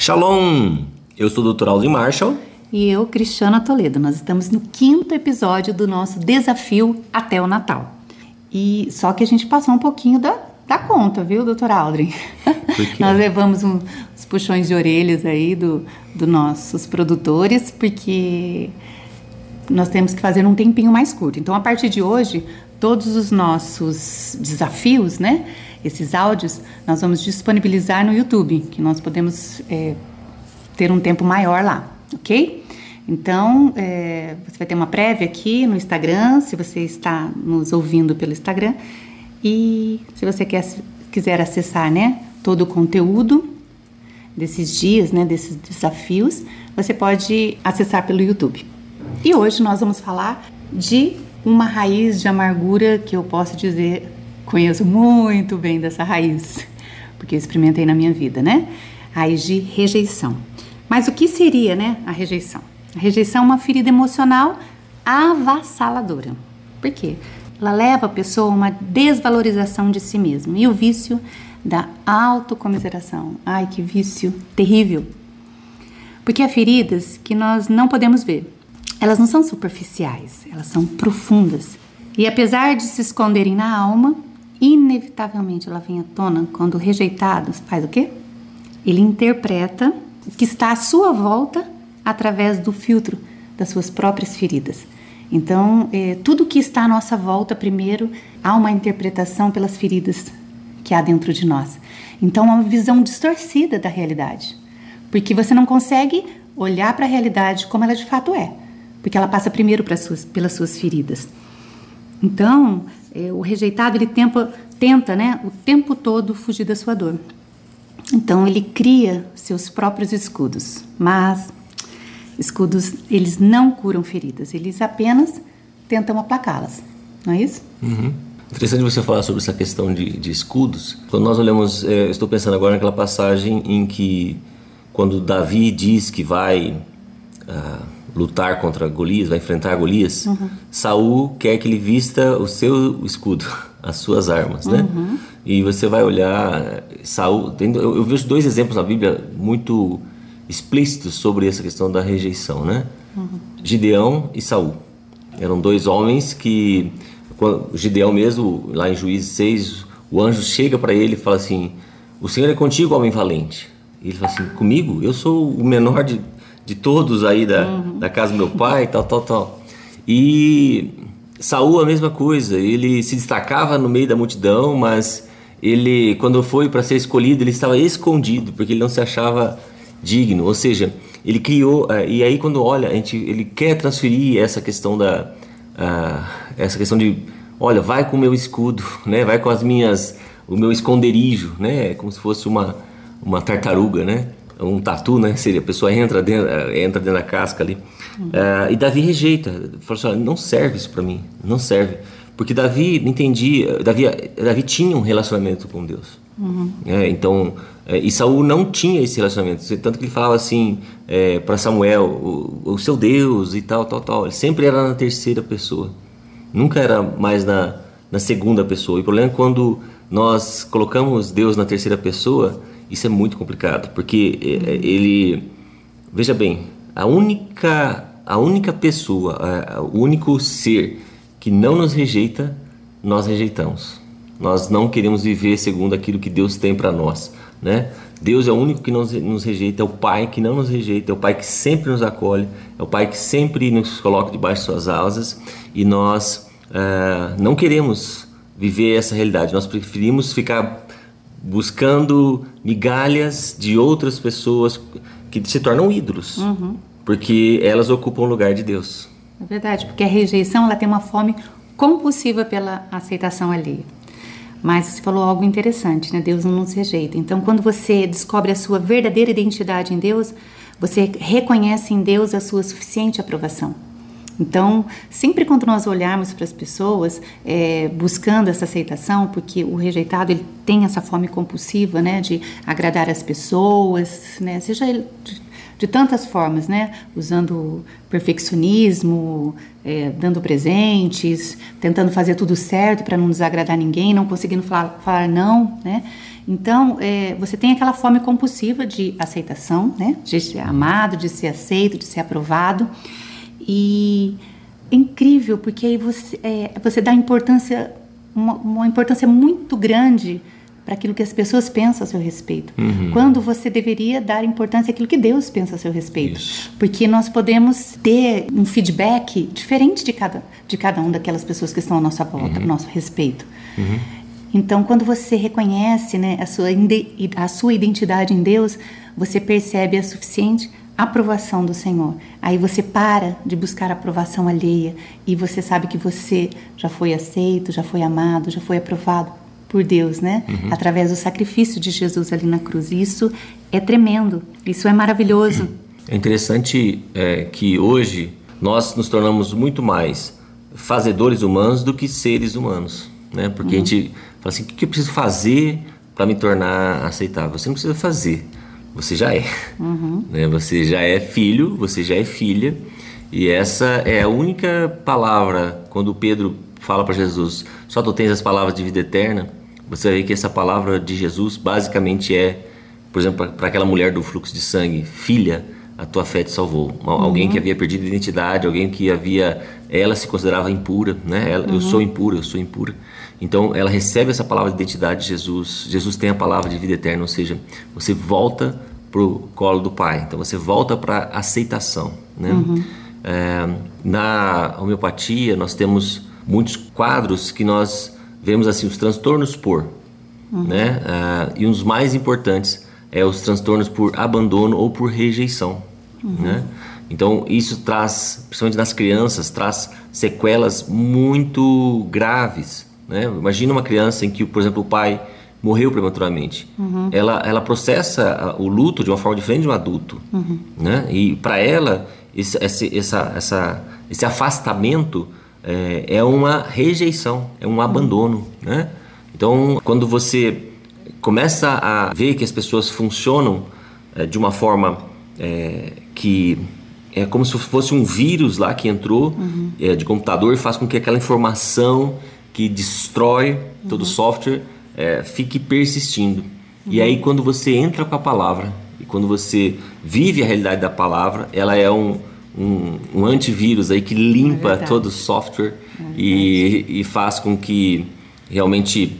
Shalom! Eu sou o Dr. Aldo Marshall. E eu, Cristiana Toledo. Nós estamos no quinto episódio do nosso desafio até o Natal. E só que a gente passou um pouquinho da, da conta, viu, doutor Aldrin? Nós levamos um, uns puxões de orelhas aí do, do nossos produtores, porque nós temos que fazer um tempinho mais curto. Então, a partir de hoje, todos os nossos desafios, né? Esses áudios, nós vamos disponibilizar no YouTube, que nós podemos é, ter um tempo maior lá, ok? Então, é, você vai ter uma prévia aqui no Instagram, se você está nos ouvindo pelo Instagram. E se você quer, quiser acessar né, todo o conteúdo desses dias, né, desses desafios, você pode acessar pelo YouTube. E hoje nós vamos falar de uma raiz de amargura que eu posso dizer conheço muito bem dessa raiz, porque experimentei na minha vida, né? Raiz de rejeição. Mas o que seria, né, a rejeição? A rejeição é uma ferida emocional avassaladora. Por quê? Ela leva a pessoa a uma desvalorização de si mesma. E o vício da autocomiseração. Ai, que vício terrível. Porque há feridas que nós não podemos ver. Elas não são superficiais, elas são profundas. E apesar de se esconderem na alma, inevitavelmente ela vem à tona quando o rejeitado faz o quê? Ele interpreta o que está à sua volta através do filtro das suas próprias feridas. Então, é, tudo que está à nossa volta, primeiro, há uma interpretação pelas feridas que há dentro de nós. Então, é uma visão distorcida da realidade, porque você não consegue olhar para a realidade como ela de fato é, porque ela passa primeiro suas, pelas suas feridas. Então, é, o rejeitado ele tenta, tenta, né, o tempo todo fugir da sua dor. Então, ele cria seus próprios escudos, mas Escudos, eles não curam feridas, eles apenas tentam aplacá-las, não é isso? Uhum. Interessante você falar sobre essa questão de, de escudos. Quando nós olhamos, é, estou pensando agora naquela passagem em que, quando Davi diz que vai uh, lutar contra Golias, vai enfrentar Golias, uhum. Saul quer que ele vista o seu escudo, as suas armas, né? Uhum. E você vai olhar, Saul, eu, eu vejo dois exemplos na Bíblia muito explícitos sobre essa questão da rejeição, né? Uhum. Gideão e Saul eram dois homens que quando, Gideão mesmo lá em Juízes 6 o anjo chega para ele e fala assim o Senhor é contigo homem valente e ele fala assim comigo eu sou o menor de, de todos aí da, uhum. da casa do meu pai tal tal tal. E Saul a mesma coisa. Ele se destacava no meio da multidão mas ele quando foi para ser escolhido ele estava escondido porque ele não se achava digno, ou seja, ele criou uh, e aí quando olha a gente ele quer transferir essa questão da uh, essa questão de olha vai com o meu escudo, né, vai com as minhas o meu esconderijo, né, como se fosse uma uma tartaruga, né, um tatu, né, seria a pessoa entra dentro uh, entra dentro da casca ali uhum. e Davi rejeita, fala assim, não serve isso para mim, não serve, porque Davi entendia, Davi Davi tinha um relacionamento com Deus, uhum. é, então é, e Saul não tinha esse relacionamento, tanto que ele falava assim é, para Samuel, o, o, seu Deus e tal, tal, tal. Ele sempre era na terceira pessoa, nunca era mais na, na segunda pessoa. E o problema é quando nós colocamos Deus na terceira pessoa, isso é muito complicado, porque é, é, ele, veja bem, a única, a única pessoa, o único ser que não nos rejeita, nós rejeitamos. Nós não queremos viver segundo aquilo que Deus tem para nós né? Deus é o único que nos, nos rejeita, é o Pai que não nos rejeita, é o Pai que sempre nos acolhe, é o Pai que sempre nos coloca debaixo de suas asas e nós uh, não queremos viver essa realidade, nós preferimos ficar buscando migalhas de outras pessoas que se tornam ídolos, uhum. porque elas ocupam o lugar de Deus. É verdade, porque a rejeição ela tem uma fome compulsiva pela aceitação alheia. Mas você falou algo interessante, né? Deus não nos rejeita. Então, quando você descobre a sua verdadeira identidade em Deus, você reconhece em Deus a sua suficiente aprovação. Então, sempre quando nós olharmos para as pessoas é, buscando essa aceitação, porque o rejeitado ele tem essa fome compulsiva, né, de agradar as pessoas, né, seja ele de tantas formas, né? Usando perfeccionismo, é, dando presentes, tentando fazer tudo certo para não desagradar ninguém, não conseguindo falar, falar não, né? Então, é, você tem aquela fome compulsiva de aceitação, né? De ser amado, de ser aceito, de ser aprovado. E é incrível, porque aí você, é, você dá importância, uma, uma importância muito grande para aquilo que as pessoas pensam a seu respeito. Uhum. Quando você deveria dar importância àquilo que Deus pensa a seu respeito. Isso. Porque nós podemos ter um feedback diferente de cada, de cada um daquelas pessoas que estão à nossa volta, uhum. nosso respeito. Uhum. Então, quando você reconhece né, a, sua, a sua identidade em Deus, você percebe a suficiente aprovação do Senhor. Aí você para de buscar aprovação alheia e você sabe que você já foi aceito, já foi amado, já foi aprovado por Deus, né? Uhum. Através do sacrifício de Jesus ali na cruz. Isso é tremendo, isso é maravilhoso. É interessante é, que hoje nós nos tornamos muito mais fazedores humanos do que seres humanos, né? Porque uhum. a gente fala assim, o que eu preciso fazer para me tornar aceitável? Você não precisa fazer, você já é. Uhum. Né? Você já é filho, você já é filha. E essa é a única palavra, quando Pedro fala para Jesus, só tu tens as palavras de vida eterna, você ver que essa palavra de Jesus basicamente é, por exemplo, para aquela mulher do fluxo de sangue, filha, a tua fé te salvou. Uhum. Alguém que havia perdido identidade, alguém que havia, ela se considerava impura, né? Ela, uhum. Eu sou impura, eu sou impura. Então ela recebe essa palavra de identidade de Jesus. Jesus tem a palavra de vida eterna, ou seja, você volta pro colo do Pai. Então você volta para aceitação, né? Uhum. É, na homeopatia nós temos muitos quadros que nós vemos assim os transtornos por, uhum. né? Uh, e um dos mais importantes é os transtornos por abandono ou por rejeição, uhum. né? Então isso traz, principalmente nas crianças, traz sequelas muito graves, né? Imagina uma criança em que, por exemplo, o pai morreu prematuramente. Uhum. Ela, ela processa o luto de uma forma diferente de um adulto, uhum. né? E para ela esse, esse, essa, essa, esse afastamento é, é uma rejeição, é um abandono, né? Então, quando você começa a ver que as pessoas funcionam é, de uma forma é, que é como se fosse um vírus lá que entrou uhum. é, de computador e faz com que aquela informação que destrói uhum. todo o software é, fique persistindo. Uhum. E aí, quando você entra com a palavra e quando você vive a realidade da palavra, ela é um, um, um antivírus aí que limpa é todo o software é e, e, faz com que realmente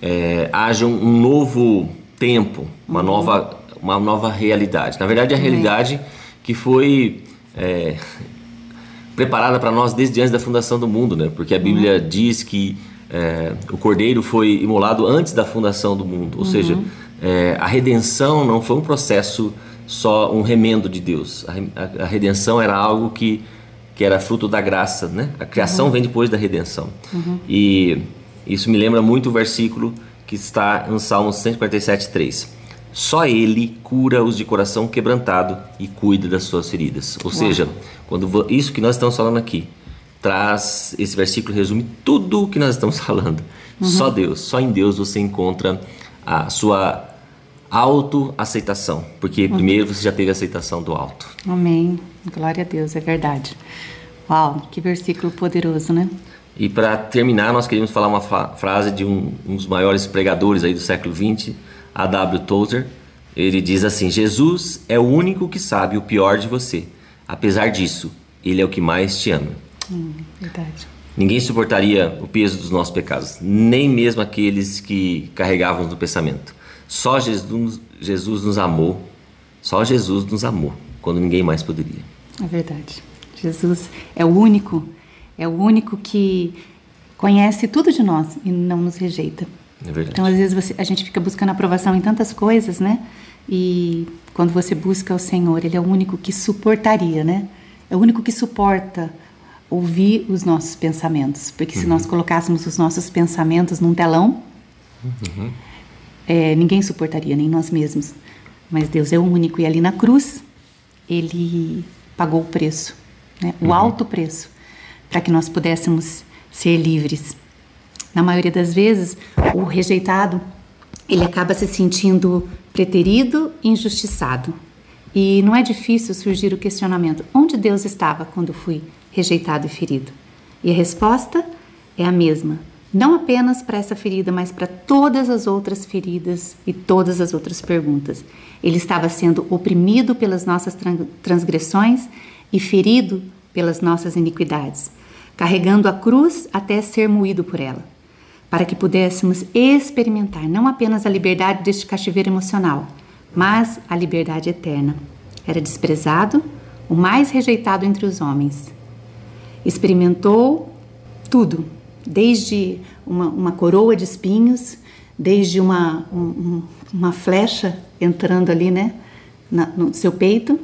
é, haja um novo tempo, uma, uhum. nova, uma nova realidade. Na verdade, a realidade que foi é, preparada para nós desde antes da fundação do mundo, né? Porque a Bíblia uhum. diz que é, o Cordeiro foi imolado antes da fundação do mundo, ou uhum. seja, é, a redenção não foi um processo só um remendo de Deus. A, a, a, redenção era algo que, que era fruto da graça, né? A criação uhum. vem depois da redenção. Uhum. E isso me lembra muito o versículo que está em Salmos 147, 3. Só Ele cura os de coração quebrantado e cuida das suas feridas. Ou Uau. seja, quando isso que nós estamos falando aqui traz esse versículo resume tudo o que nós estamos falando. Uhum. Só Deus, só em Deus você encontra a sua autoaceitação, porque uhum. primeiro você já teve a aceitação do alto. Amém. Glória a Deus, é verdade. Uau, que versículo poderoso, né? E para terminar, nós queríamos falar uma frase de um, um, dos maiores pregadores aí do século XX, A.W. Tozer. Ele diz assim: Jesus é o único que sabe o pior de você. Apesar disso, ele é o que mais te ama. Hum, verdade. Ninguém suportaria o peso dos nossos pecados, nem mesmo aqueles que carregávamos no pensamento. Só Jesus, Jesus nos amou, só Jesus nos amou, quando ninguém mais poderia. É verdade. Jesus é o único, é o único que conhece tudo de nós e não nos rejeita. É verdade. Então, às vezes, você, a gente fica buscando aprovação em tantas coisas, né? E quando você busca o Senhor, Ele é o único que suportaria, né? É o único que suporta ouvir os nossos pensamentos. Porque uhum. se nós colocássemos os nossos pensamentos num telão, uhum é, ninguém suportaria, nem nós mesmos. Mas Deus é o único. E ali na cruz, Ele pagou o preço, né? o uhum. alto preço, para que nós pudéssemos ser livres. Na maioria das vezes, o rejeitado ele acaba se sentindo preterido e injustiçado. E não é difícil surgir o questionamento: onde Deus estava quando fui rejeitado e ferido? E a resposta é a mesma. Não apenas para essa ferida, mas para todas as outras feridas e todas as outras perguntas. Ele estava sendo oprimido pelas nossas transgressões e ferido pelas nossas iniquidades, carregando a cruz até ser moído por ela, para que pudéssemos experimentar não apenas a liberdade deste cativeiro emocional, mas a liberdade eterna. Era desprezado, o mais rejeitado entre os homens. Experimentou tudo, desde uma, uma coroa de espinhos, desde uma, um, uma flecha entrando ali, né, na, no seu peito,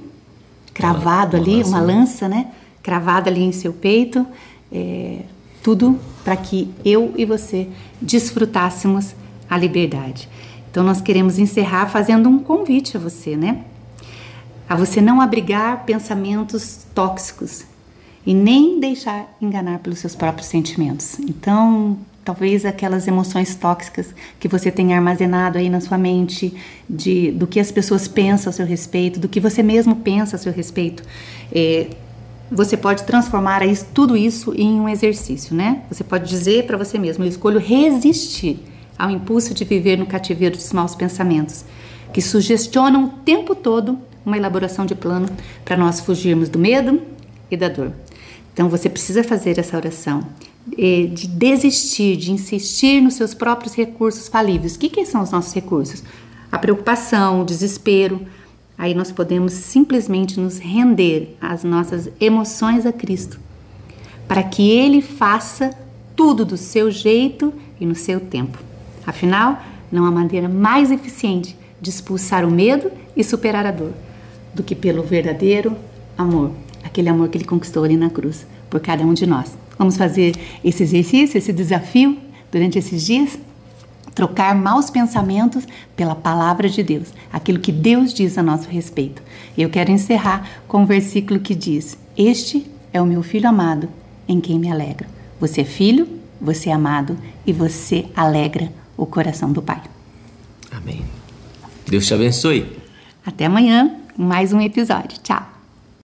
cravado uma, uma ali, lança, uma né? lança, né, cravada ali em seu peito, é, tudo para que eu e você desfrutássemos a liberdade. Então nós queremos encerrar fazendo um convite a você, né? A você não abrigar pensamentos tóxicos e nem deixar enganar pelos seus próprios sentimentos. Então, talvez aquelas emoções tóxicas que você tem armazenado aí na sua mente, de, do que as pessoas pensam a seu respeito, do que você mesmo pensa a seu respeito, é, você pode transformar isso, tudo isso em um exercício, né? Você pode dizer para você mesmo: eu escolho resistir ao impulso de viver no cativeiro dos maus pensamentos, que sugestionam o tempo todo uma elaboração de plano para nós fugirmos do medo e da dor. Então você precisa fazer essa oração de desistir, de insistir nos seus próprios recursos falíveis. O que, que são os nossos recursos? A preocupação, o desespero. Aí nós podemos simplesmente nos render às nossas emoções a Cristo, para que Ele faça tudo do seu jeito e no seu tempo. Afinal, não há maneira mais eficiente de expulsar o medo e superar a dor do que pelo verdadeiro amor, aquele amor que ele conquistou ali na cruz por cada um de nós. Vamos fazer esse exercício, esse desafio durante esses dias? Trocar maus pensamentos pela palavra de Deus, aquilo que Deus diz a nosso respeito. E eu quero encerrar com um versículo que diz: Este é o meu filho amado, em quem me alegro. Você é filho, você é amado e você alegra o coração do Pai. Amém. Deus te abençoe. Até amanhã, mais um episódio. Tchau.